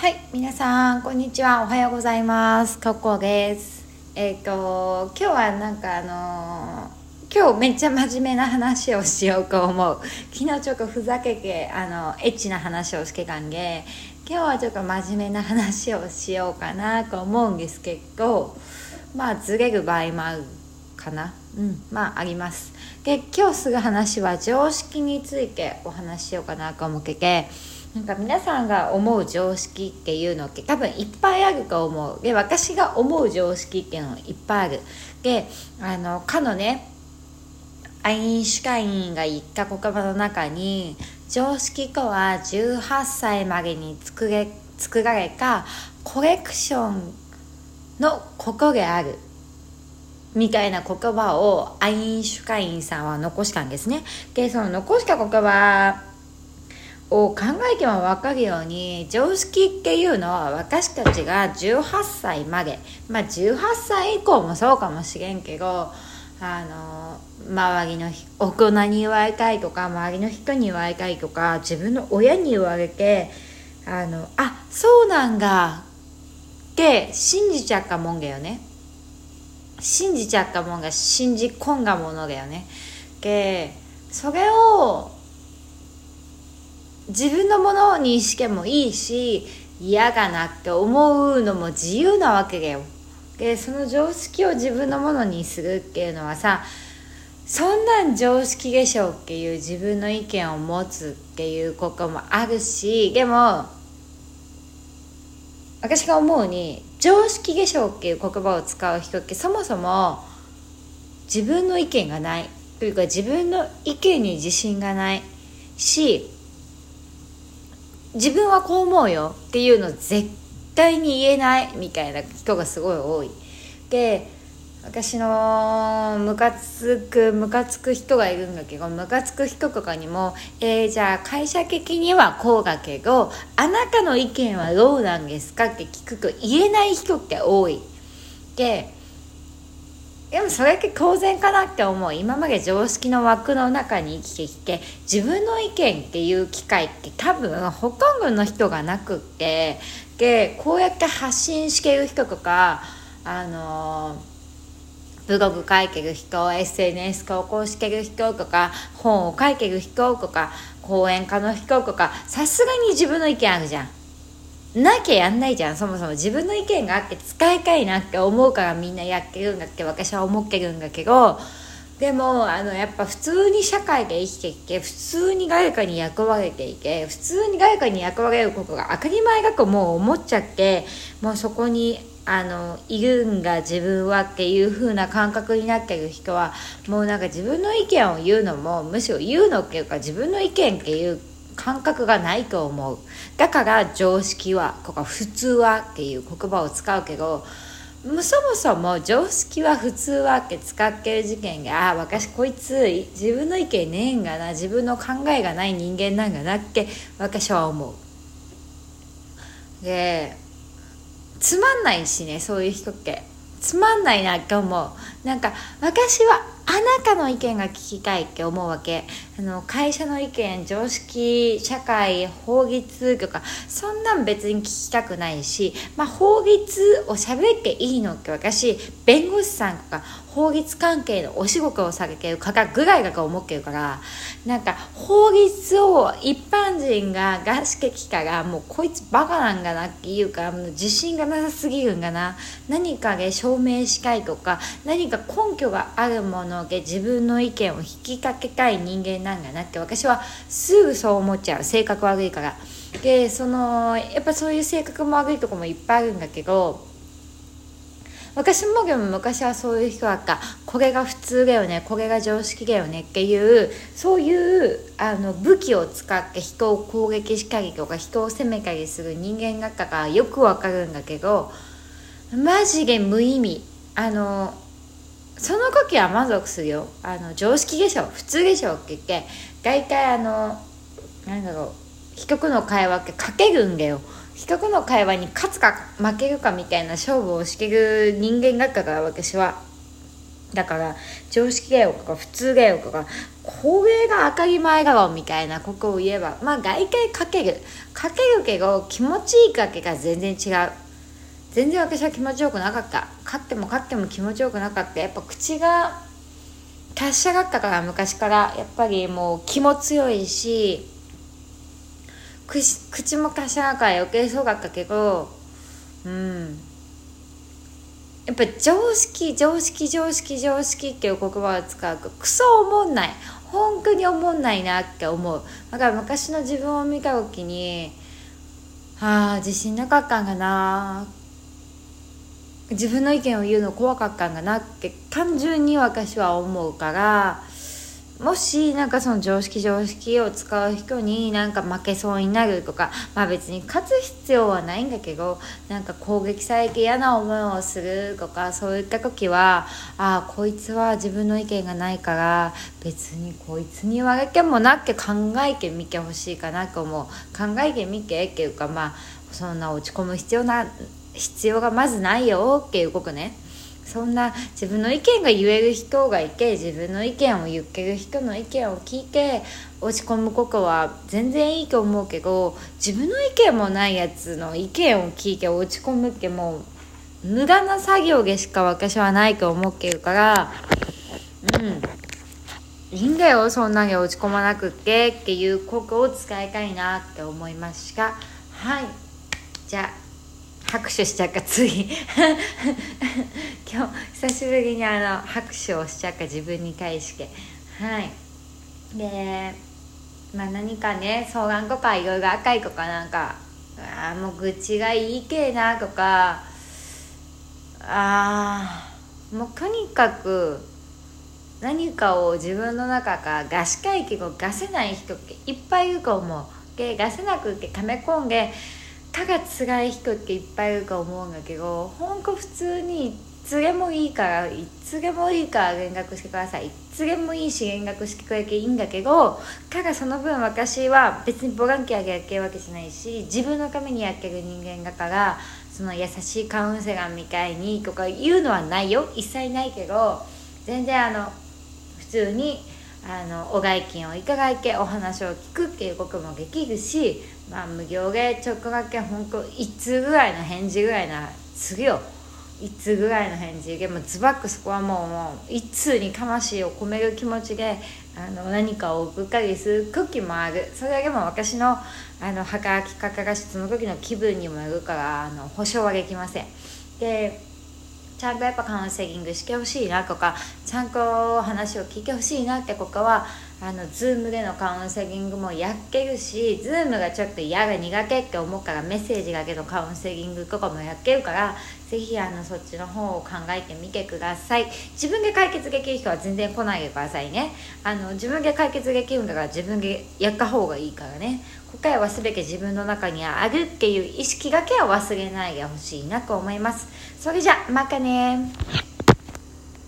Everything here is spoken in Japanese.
はい、皆さん、こんにちは。おはようございます。ココです。えっ、と、今日はなんかあのー今日めっちゃ真面目な話をしようと思う。昨日ちょっとふざけて、あの、エッチな話をしてたんで、今日はちょっと真面目な話をしようかなと思うんですけど、まあ、ずれる場合もあるかな。うん、まあ、あります。で、今日する話は常識についてお話しようかなと思ってて、なんか皆さんが思う常識っていうのって多分いっぱいあると思う。で私が思う常識っていうのもいっぱいある。であのかのねアインシュタインが言った言葉の中に常識とは18歳までに作れ作られたコレクションのことである。みたいな言葉をアインシュタインさんは残したんですね。でその残した言葉を考えても分かるように常識っていうのは私たちが18歳までまあ18歳以降もそうかもしれんけどあの周りの大人に言われたいとか周りの人に言われたいとか自分の親に言われてあのあそうなんだって信じちゃったもんだよね。信じちゃったもんが信じ込んだものだよね。でそれを自分のものにしてもいいし嫌がなって思うのも自由なわけだよ。でその常識を自分のものにするっていうのはさそんなん常識でしょっていう自分の意見を持つっていうこともあるしでも私が思うに常識でしょっていう言葉を使う人ってそもそも自分の意見がない。というか自分の意見に自信がないし自分はこう思うよっていうの絶対に言えないみたいな人がすごい多いで私のムカつくムカつく人がいるんだけどムカつく人とかにも「えー、じゃあ会社的にはこうだけどあなたの意見はどうなんですか?」って聞くと言えない人って多いででもそれって当然かなって思う。今まで常識の枠の中に生きてきて自分の意見っていう機会って多分ほとんどの人がなくってでこうやって発信してる人とかあのブログ書いてる人 SNS 投稿してる人とか本を書いてる人とか講演家の人とかさすがに自分の意見あるじゃん。なきゃやんないじゃんそもそも自分の意見があって使いたいなって思うからみんなやってるんだって私は思ってるんだけどでもあのやっぱ普通に社会で生きていて普通に誰かに役割れていて普通に誰かに役割れることが当たり前だともう思っちゃってもうそこにあのいるんが自分はっていう風な感覚になってる人はもうなんか自分の意見を言うのもむしろ言うのっていうか自分の意見っていう感覚がないと思う。だから常識はとか普通はっていう言葉を使うけどそもそも常識は普通はって使ってる事件があ私こいつ自分の意見ねえんがな自分の考えがない人間なんだなって私は思う。でつまんないしねそういう人って。つまんないなって思う。なんか私はあなたの意見が聞きたいって思うわけ。あの会社の意見常識社会法律とかそんなん別に聞きたくないし、まあ、法律を喋っていいのって私弁護士さんとか法律関係のお仕事をされてる方ぐらいだと思ってるからなんか法律を一般人が出してきたらもうこいつバカなんだなっていうかもう自信がなさすぎるんだな。何かで証明したいとか何か根拠があるもので自分の意見を引きかけたい人間なんだなって私はすぐそう思っちゃう。性格悪いから。でそのやっぱそういう性格も悪いとこもいっぱいあるんだけど私もでも昔はそういう人だった。これが普通だよねこれが常識だよねっていうそういうあの武器を使って人を攻撃したりとか人を責めたりする人間だったからよくわかるんだけどマジで無意味。あのその時は満足するよ。あの常識でしょ普通でしょって言って大体あのなんだろう人との会話ってかけるんだよ。人との会話に勝つか負けるかみたいな勝負をしてる人間だったから私は。だから常識がよとか普通がよとかこれが当たり前だろみたいなことを言えばまあ外界かける。かけるけど気持ちいいかけが全然違う。全然私は気持ちよくなかった。勝っても勝っても気持ちよくなかった。やっぱ口が達者だったから昔から。やっぱりもう気も強いし口口も達者だから余計そうだったけどうん。やっぱ常識常識常識常識っていう言葉を使うとクソおもんない。本当におもんないなって思う。だから昔の自分を見た時にああ自信なかったんかな。自分の意見を言うの怖かったんかなって単純に私は思うからもしなんかその常識常識を使う人になんか負けそうになるとかまあ別に勝つ必要はないんだけどなんか攻撃されて嫌な思いをするとかそういった時はああこいつは自分の意見がないから別にこいつに言われてもなって考えてみてほしいかなと思う。考えてみてっていうかまあそんな落ち込む必要な必要がまずないよ。っていうことね。そんな自分の意見が言える人がいて自分の意見を言ってる人の意見を聞いて落ち込むことは全然いいと思うけど自分の意見もないやつの意見を聞いて落ち込むってもう無駄な作業でしか私はないと思ってるからうん。いいんだよそんなに落ち込まなくってっていうことを使いたいなって思いますがはい。じゃあ拍手しちゃうかつい 今日久しぶりにあの拍手をしちゃうか自分に対して。はい。でまあ何かね相談とかいろいろ赤いとかなんか。あもう愚痴がいいけなとか。あもうとにかく何かを自分の中からガシ会議を出せない人っていっぱいいると思う。で出せなくて溜め込んでたが辛い人っていっぱいいると思うんだけどほんと普通にいつでもいいからいつでもいいから連絡してください。いつでもいいし連絡してくれていいんだけどただその分私は別にボランティアでやってるわけじゃないし自分のためにやってる人間だからその優しいカウンセラーみたいにとか言うのはないよ。一切ないけど全然あの普通にあのお代金をいただいてお話を聞くっていうこともできるしまあ無料でちょっとだけ本当1通ぐらいの返事ぐらいなするよ。1通ぐらいの返事？でもズバックそこはもうもう1通に魂を込める気持ちであの何かを送ったりする時もある。それだけも私のあの働き方がその時の気分にもよるからあの保証はできません。でちゃんとやっぱカウンセリングしてほしいなとかちゃんと話を聞いてほしいなってここはあの Zoom でのカウンセリングもやってるし Zoom がちょっと嫌が苦手って思うからメッセージだけのカウンセリングとかもやってるからぜひあのそっちの方を考えてみてください。自分で解決できる人は全然来ないでくださいね。あの自分で解決できるんだから自分でやった方がいいからね。答えは全て自分の中にあるっていう意識だけは忘れないでほしいなと思います。それじゃまたね。